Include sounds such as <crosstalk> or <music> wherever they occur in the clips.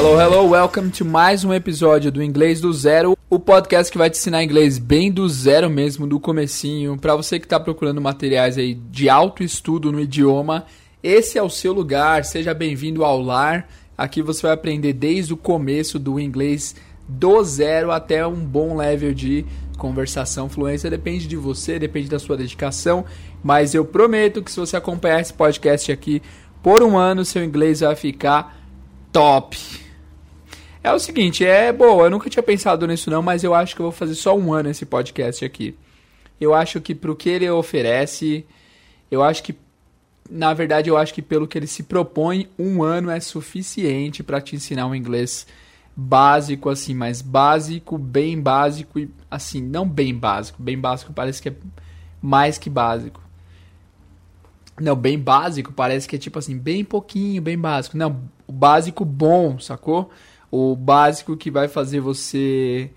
Hello, hello, welcome to mais um episódio do Inglês do Zero, o podcast que vai te ensinar inglês bem do zero mesmo, do comecinho. Para você que está procurando materiais aí de alto estudo no idioma, esse é o seu lugar. Seja bem-vindo ao lar. Aqui você vai aprender desde o começo do inglês do zero até um bom level de conversação, fluência. Depende de você, depende da sua dedicação. Mas eu prometo que se você acompanhar esse podcast aqui por um ano, seu inglês vai ficar top. É o seguinte, é boa, eu nunca tinha pensado nisso não, mas eu acho que eu vou fazer só um ano esse podcast aqui. Eu acho que pro que ele oferece, eu acho que na verdade eu acho que pelo que ele se propõe, um ano é suficiente para te ensinar um inglês básico assim, mas básico, bem básico e assim, não bem básico, bem básico parece que é mais que básico. Não, bem básico parece que é tipo assim, bem pouquinho, bem básico. Não, básico bom, sacou? O básico que vai fazer você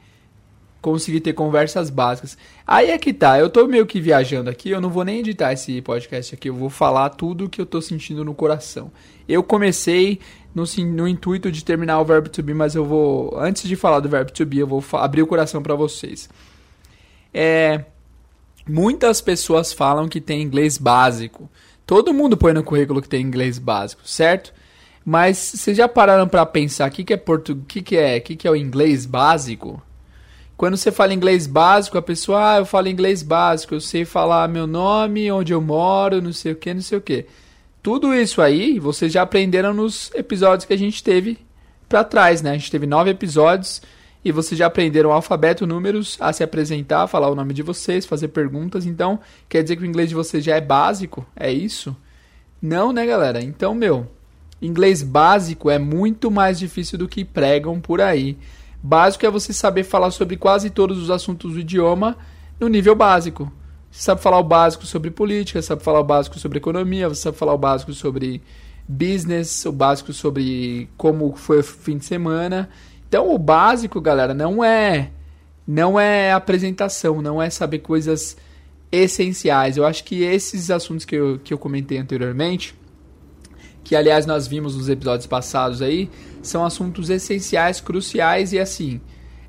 conseguir ter conversas básicas. Aí é que tá, eu tô meio que viajando aqui, eu não vou nem editar esse podcast aqui, eu vou falar tudo que eu tô sentindo no coração. Eu comecei no, no intuito de terminar o verbo to be, mas eu vou, antes de falar do verbo to be, eu vou abrir o coração para vocês. É, muitas pessoas falam que tem inglês básico. Todo mundo põe no currículo que tem inglês básico, certo? Mas vocês já pararam para pensar o que, que é português, que, que é, que, que é o inglês básico? Quando você fala inglês básico, a pessoa, ah, eu falo inglês básico, eu sei falar meu nome, onde eu moro, não sei o que, não sei o que. Tudo isso aí vocês já aprenderam nos episódios que a gente teve para trás, né? A gente teve nove episódios e vocês já aprenderam alfabeto, números, a se apresentar, falar o nome de vocês, fazer perguntas. Então, quer dizer que o inglês de vocês já é básico? É isso? Não, né, galera? Então, meu, Inglês básico é muito mais difícil do que pregam por aí. Básico é você saber falar sobre quase todos os assuntos do idioma no nível básico. Você sabe falar o básico sobre política, sabe falar o básico sobre economia, você sabe falar o básico sobre business, o básico sobre como foi o fim de semana. Então o básico, galera, não é não é apresentação, não é saber coisas essenciais. Eu acho que esses assuntos que eu, que eu comentei anteriormente que aliás nós vimos nos episódios passados aí, são assuntos essenciais, cruciais e assim,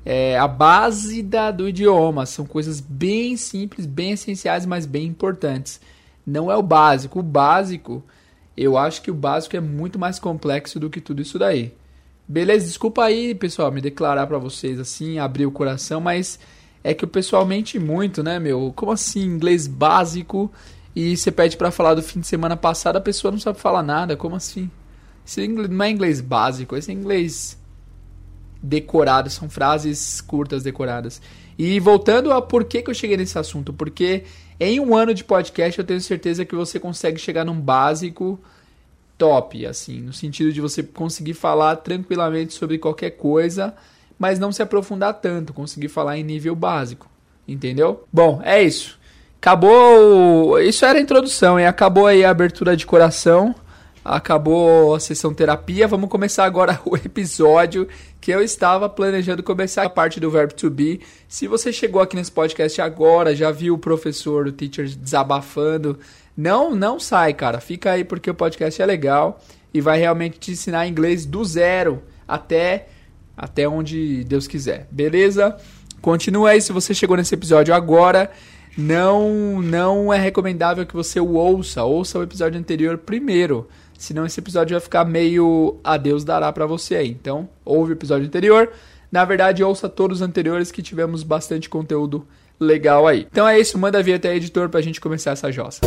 é, a base da, do idioma. São coisas bem simples, bem essenciais, mas bem importantes. Não é o básico. O básico, eu acho que o básico é muito mais complexo do que tudo isso daí. Beleza? Desculpa aí, pessoal, me declarar para vocês assim, abrir o coração, mas é que o pessoal mente muito, né, meu? Como assim, inglês básico? E você pede para falar do fim de semana passado, a pessoa não sabe falar nada. Como assim? Isso não é inglês básico, isso é inglês decorado, são frases curtas decoradas. E voltando a por que, que eu cheguei nesse assunto, porque em um ano de podcast eu tenho certeza que você consegue chegar num básico top, assim, no sentido de você conseguir falar tranquilamente sobre qualquer coisa, mas não se aprofundar tanto, conseguir falar em nível básico, entendeu? Bom, é isso. Acabou. Isso era a introdução, e acabou aí a abertura de coração. Acabou a sessão terapia. Vamos começar agora <laughs> o episódio que eu estava planejando começar a parte do verbo to be. Se você chegou aqui nesse podcast agora, já viu o professor, o teacher desabafando, não, não sai, cara. Fica aí porque o podcast é legal e vai realmente te ensinar inglês do zero até até onde Deus quiser. Beleza? Continua aí se você chegou nesse episódio agora não não é recomendável que você o ouça. Ouça o episódio anterior primeiro. Senão esse episódio vai ficar meio a Deus dará para você aí. Então, ouve o episódio anterior. Na verdade, ouça todos os anteriores que tivemos bastante conteúdo legal aí. Então é isso, manda vir até editor pra gente começar essa jossa.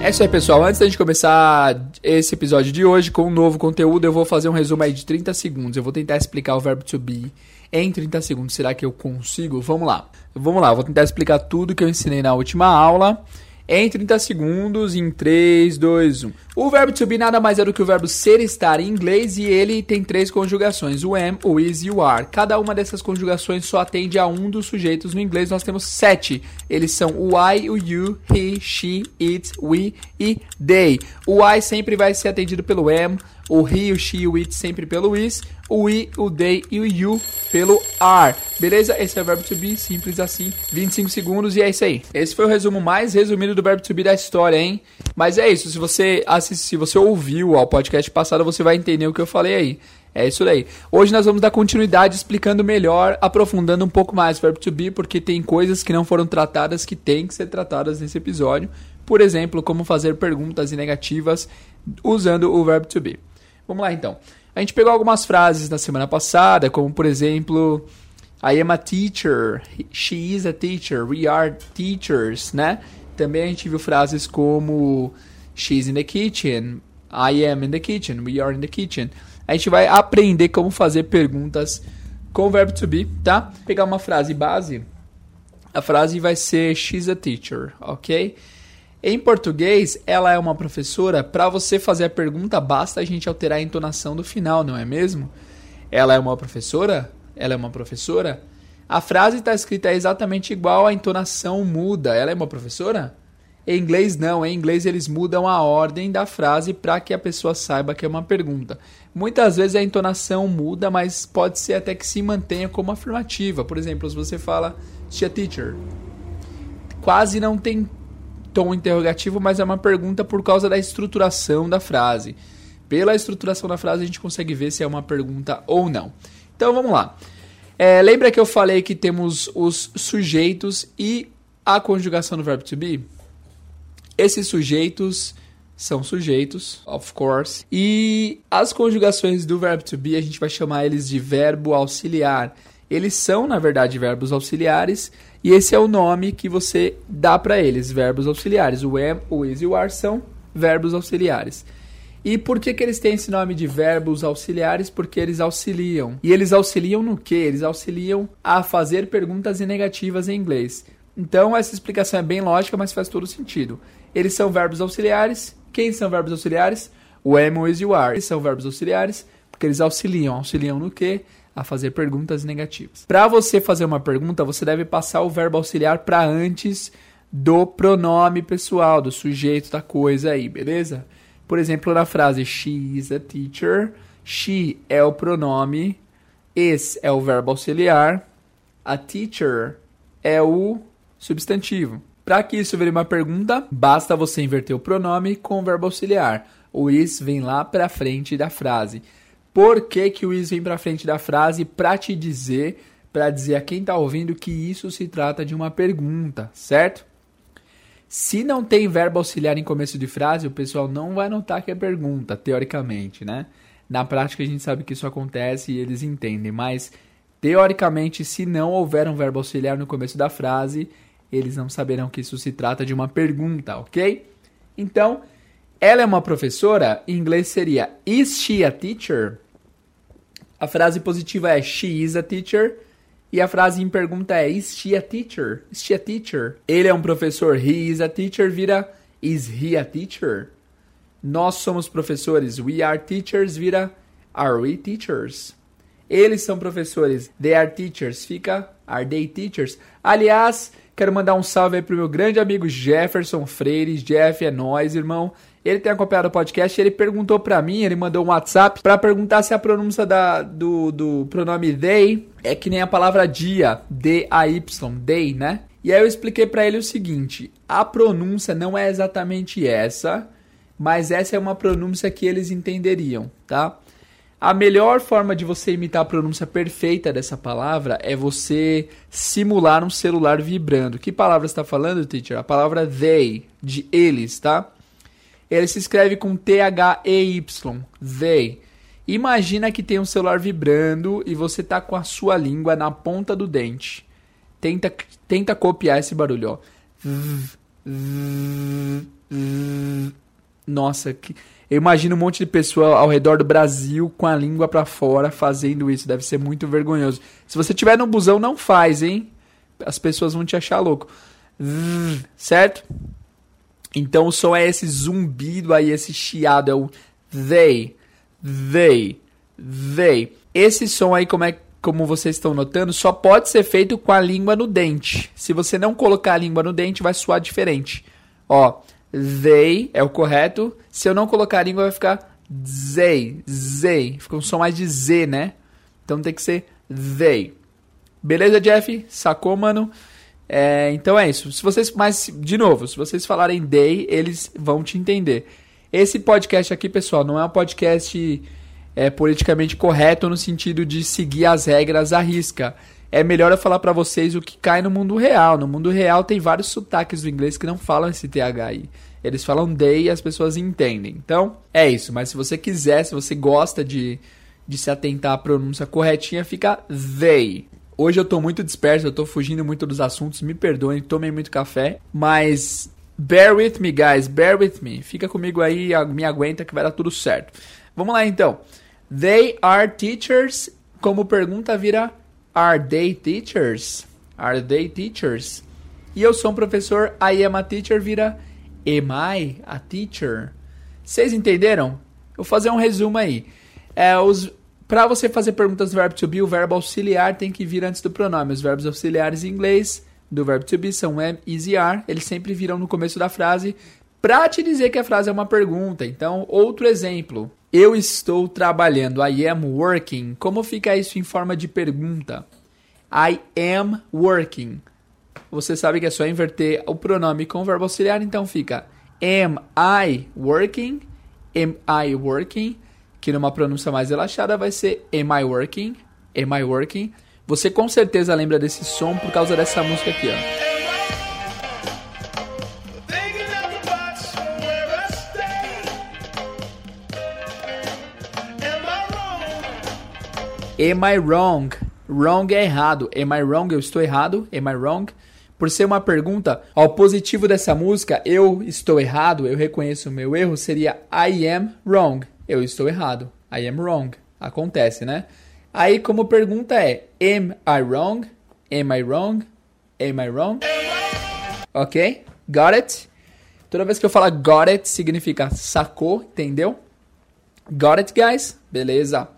É isso aí, pessoal. Antes da gente começar esse episódio de hoje com um novo conteúdo, eu vou fazer um resumo aí de 30 segundos. Eu vou tentar explicar o verbo to be em 30 segundos. Será que eu consigo? Vamos lá. Vamos lá, vou tentar explicar tudo que eu ensinei na última aula em 30 segundos, em 3, 2, 1. O verbo to be nada mais é do que o verbo ser estar em inglês e ele tem três conjugações, o am, o is e o are. Cada uma dessas conjugações só atende a um dos sujeitos no inglês, nós temos sete. Eles são o I, o you, he, she, it, we e they. O I sempre vai ser atendido pelo am, o he, o she e o it sempre pelo is, o we, o they e o you pelo are. Beleza? Esse é o verbo to be, simples assim. 25 segundos e é isso aí. Esse foi o resumo mais resumido do verbo to be da história, hein? Mas é isso, se você assistir, se você ouviu ao podcast passado, você vai entender o que eu falei aí. É isso daí. Hoje nós vamos dar continuidade explicando melhor, aprofundando um pouco mais o verbo to be, porque tem coisas que não foram tratadas que têm que ser tratadas nesse episódio. Por exemplo, como fazer perguntas negativas usando o verbo to be. Vamos lá então. A gente pegou algumas frases na semana passada, como por exemplo, I am a teacher, she is a teacher, we are teachers, né? Também a gente viu frases como she's in the kitchen, I am in the kitchen, we are in the kitchen. A gente vai aprender como fazer perguntas com o verbo to be, tá? Pegar uma frase base. A frase vai ser she's a teacher, ok? Em português, ela é uma professora. Para você fazer a pergunta, basta a gente alterar a entonação do final, não é mesmo? Ela é uma professora? Ela é uma professora? A frase está escrita exatamente igual, a entonação muda. Ela é uma professora? Em inglês, não. Em inglês, eles mudam a ordem da frase para que a pessoa saiba que é uma pergunta. Muitas vezes a entonação muda, mas pode ser até que se mantenha como afirmativa. Por exemplo, se você fala, a teacher. Quase não tem tom interrogativo, mas é uma pergunta por causa da estruturação da frase. Pela estruturação da frase, a gente consegue ver se é uma pergunta ou não. Então vamos lá. É, lembra que eu falei que temos os sujeitos e a conjugação do verbo to be? Esses sujeitos são sujeitos, of course. E as conjugações do verbo to be, a gente vai chamar eles de verbo auxiliar. Eles são, na verdade, verbos auxiliares e esse é o nome que você dá para eles, verbos auxiliares. O am, o is e o are são verbos auxiliares. E por que, que eles têm esse nome de verbos auxiliares? Porque eles auxiliam. E eles auxiliam no que? Eles auxiliam a fazer perguntas negativas em inglês. Então, essa explicação é bem lógica, mas faz todo sentido. Eles são verbos auxiliares. Quem são verbos auxiliares? O am, o is e o are. Eles são verbos auxiliares porque eles auxiliam. Auxiliam no que? A fazer perguntas negativas. Para você fazer uma pergunta, você deve passar o verbo auxiliar para antes do pronome pessoal, do sujeito da coisa aí, beleza? Por exemplo, na frase she is a teacher, she é o pronome, is é o verbo auxiliar, a teacher é o substantivo. Para que isso vire uma pergunta, basta você inverter o pronome com o verbo auxiliar. O is vem lá para frente da frase por que, que o is vem para frente da frase para te dizer, para dizer a quem está ouvindo que isso se trata de uma pergunta, certo? Se não tem verbo auxiliar em começo de frase, o pessoal não vai notar que é pergunta, teoricamente, né? Na prática a gente sabe que isso acontece e eles entendem, mas teoricamente, se não houver um verbo auxiliar no começo da frase, eles não saberão que isso se trata de uma pergunta, ok? Então, ela é uma professora, em inglês seria Is she a teacher? A frase positiva é she is a teacher. E a frase em pergunta é is she a teacher? Is she a teacher? Ele é um professor, he is a teacher, vira is he a teacher? Nós somos professores, we are teachers, vira are we teachers? Eles são professores, they are teachers, fica are they teachers? Aliás, quero mandar um salve aí pro meu grande amigo Jefferson Freire. Jeff, é nós, irmão. Ele tem acompanhado o podcast ele perguntou para mim, ele mandou um WhatsApp para perguntar se a pronúncia da, do, do pronome they é que nem a palavra dia, D-A-Y, day, né? E aí eu expliquei para ele o seguinte: a pronúncia não é exatamente essa, mas essa é uma pronúncia que eles entenderiam, tá? A melhor forma de você imitar a pronúncia perfeita dessa palavra é você simular um celular vibrando. Que palavra está falando, teacher? A palavra they, de eles, tá? Ele se escreve com T-H-E-Y. They. Imagina que tem um celular vibrando e você tá com a sua língua na ponta do dente. Tenta, tenta copiar esse barulho, ó. Nossa, que... eu imagino um monte de pessoa ao redor do Brasil com a língua para fora fazendo isso. Deve ser muito vergonhoso. Se você tiver no busão, não faz, hein? As pessoas vão te achar louco. Certo? Então o som é esse zumbido aí, esse chiado, é o they, they, they. Esse som aí, como é como vocês estão notando, só pode ser feito com a língua no dente. Se você não colocar a língua no dente, vai soar diferente. Ó, they é o correto. Se eu não colocar a língua, vai ficar They, they. Fica um som mais de Z, né? Então tem que ser they. Beleza, Jeff? Sacou, mano? É, então é isso. Se vocês, mas de novo, se vocês falarem they, eles vão te entender. Esse podcast aqui, pessoal, não é um podcast é, politicamente correto no sentido de seguir as regras à risca. É melhor eu falar para vocês o que cai no mundo real. No mundo real tem vários sotaques do inglês que não falam esse TH aí. Eles falam they e as pessoas entendem. Então, é isso. Mas se você quiser, se você gosta de, de se atentar à pronúncia corretinha, fica they. Hoje eu tô muito disperso, eu tô fugindo muito dos assuntos, me perdoem, tomei muito café, mas bear with me, guys, bear with me. Fica comigo aí, me aguenta que vai dar tudo certo. Vamos lá então. They are teachers, como pergunta vira Are they teachers? Are they teachers? E eu sou um professor, I am a teacher vira Am I a teacher? Vocês entenderam? Vou fazer um resumo aí. É, os para você fazer perguntas do verbo to be, o verbo auxiliar tem que vir antes do pronome. Os verbos auxiliares em inglês do verbo to be são am, is e are. Eles sempre viram no começo da frase para te dizer que a frase é uma pergunta. Então, outro exemplo. Eu estou trabalhando. I am working. Como fica isso em forma de pergunta? I am working. Você sabe que é só inverter o pronome com o verbo auxiliar, então fica Am I working? Am I working? Que numa pronúncia mais relaxada vai ser Am I Working? Am I Working? Você com certeza lembra desse som por causa dessa música aqui, ó. Am I wrong? Wrong é errado. Am I wrong? Eu estou errado. Am I wrong? Por ser uma pergunta, ao positivo dessa música, eu estou errado, eu reconheço o meu erro, seria I am wrong eu estou errado. I am wrong. Acontece, né? Aí, como pergunta é: Am I wrong? Am I wrong? Am I wrong? Ok? Got it? Toda vez que eu falar got it, significa sacou, entendeu? Got it, guys? Beleza.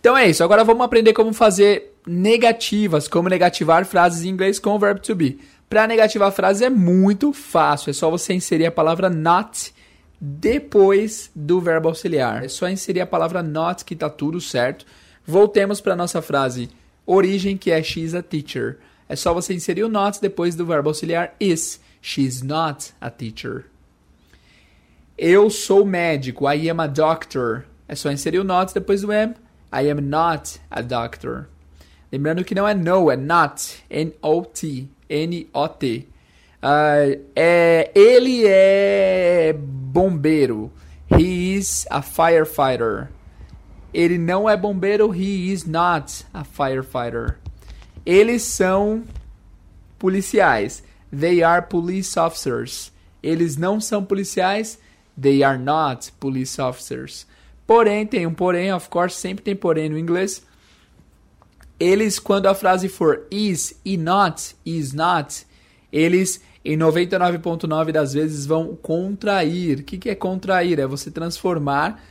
Então é isso. Agora vamos aprender como fazer negativas, como negativar frases em inglês com o verbo to be. Para negativar frases é muito fácil. É só você inserir a palavra not depois do verbo auxiliar. É só inserir a palavra not que está tudo certo. Voltemos para nossa frase origem, que é she's a teacher. É só você inserir o not depois do verbo auxiliar is. She's not a teacher. Eu sou médico. I am a doctor. É só inserir o not depois do am. I am not a doctor. Lembrando que não é no, é not. N-O-T. N-O-T. Uh, é, ele é bombeiro. He is a firefighter. Ele não é bombeiro. He is not a firefighter. Eles são policiais. They are police officers. Eles não são policiais. They are not police officers. Porém, tem um porém, of course, sempre tem porém no inglês. Eles, quando a frase for is e not, is not, eles em 99,9% das vezes vão contrair. O que, que é contrair? É você transformar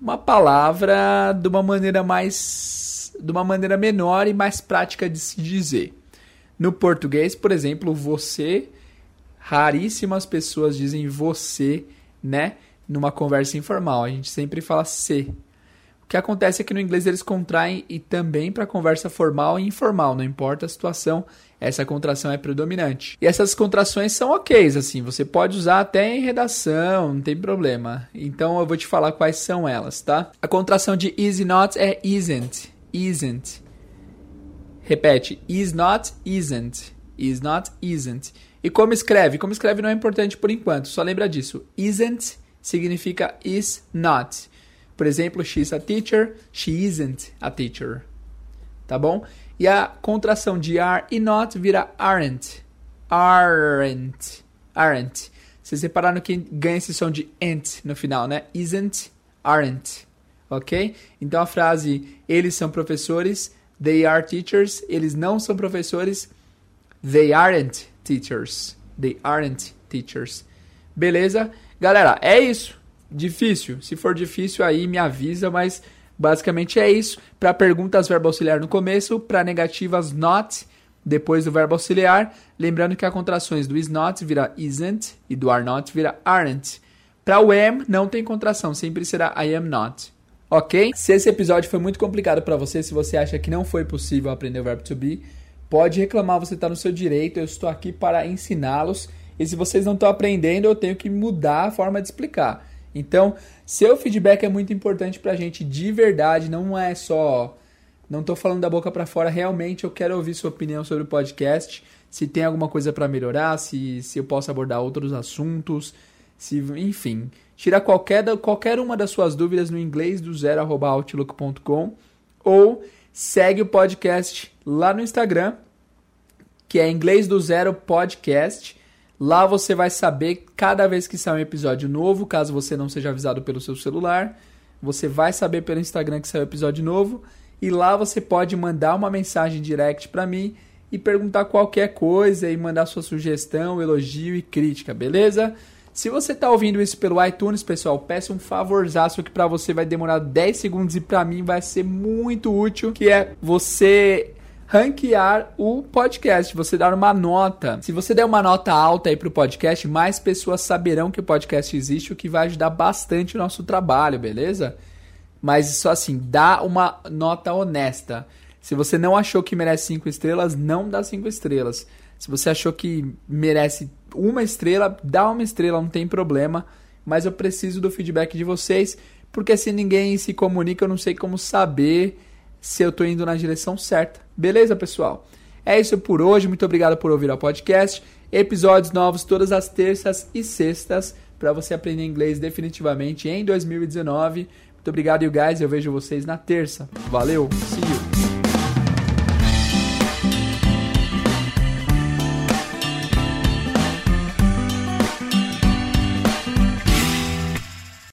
uma palavra de uma maneira mais. de uma maneira menor e mais prática de se dizer. No português, por exemplo, você, raríssimas pessoas dizem você, né? Numa conversa informal. A gente sempre fala se. O que acontece é que no inglês eles contraem e também para conversa formal e informal, não importa a situação, essa contração é predominante. E essas contrações são ok, assim, você pode usar até em redação, não tem problema. Então eu vou te falar quais são elas, tá? A contração de is not é isn't, isn't. Repete, is not, isn't, is not, isn't. E como escreve? Como escreve não é importante por enquanto, só lembra disso. Isn't significa is not. Por exemplo, she's a teacher, she isn't a teacher. Tá bom? E a contração de are e not vira aren't. Aren't. Aren't. Vocês repararam que ganha esse som de ent no final, né? Isn't, aren't. Ok? Então a frase eles são professores, they are teachers, eles não são professores, they aren't teachers. They aren't teachers. Beleza? Galera, é isso. Difícil. Se for difícil aí me avisa, mas basicamente é isso. Para perguntas verbo auxiliar no começo, para negativas not depois do verbo auxiliar, lembrando que as contrações do is not vira isn't e do are not vira aren't. Para o am não tem contração, sempre será I am not. Ok? Se esse episódio foi muito complicado para você, se você acha que não foi possível aprender o verbo to be, pode reclamar, você está no seu direito, eu estou aqui para ensiná-los. E se vocês não estão aprendendo, eu tenho que mudar a forma de explicar. Então, seu feedback é muito importante para a gente de verdade, não é só. Não estou falando da boca para fora, realmente eu quero ouvir sua opinião sobre o podcast. Se tem alguma coisa para melhorar, se, se eu posso abordar outros assuntos, se, enfim, tirar qualquer, qualquer uma das suas dúvidas no inglês do zero outlook.com ou segue o podcast lá no Instagram, que é inglês do zero podcast. Lá você vai saber cada vez que sair um episódio novo, caso você não seja avisado pelo seu celular. Você vai saber pelo Instagram que saiu episódio novo. E lá você pode mandar uma mensagem direct para mim e perguntar qualquer coisa e mandar sua sugestão, elogio e crítica, beleza? Se você está ouvindo isso pelo iTunes, pessoal, peço um favorzaço que para você vai demorar 10 segundos e para mim vai ser muito útil, que é você ranquear o podcast, você dar uma nota. Se você der uma nota alta aí pro podcast, mais pessoas saberão que o podcast existe, o que vai ajudar bastante o nosso trabalho, beleza? Mas só assim, dá uma nota honesta. Se você não achou que merece cinco estrelas, não dá cinco estrelas. Se você achou que merece uma estrela, dá uma estrela, não tem problema. Mas eu preciso do feedback de vocês, porque se ninguém se comunica, eu não sei como saber se eu estou indo na direção certa. Beleza, pessoal? É isso por hoje. Muito obrigado por ouvir o podcast. Episódios novos todas as terças e sextas para você aprender inglês definitivamente em 2019. Muito obrigado, you guys. Eu vejo vocês na terça. Valeu. See you.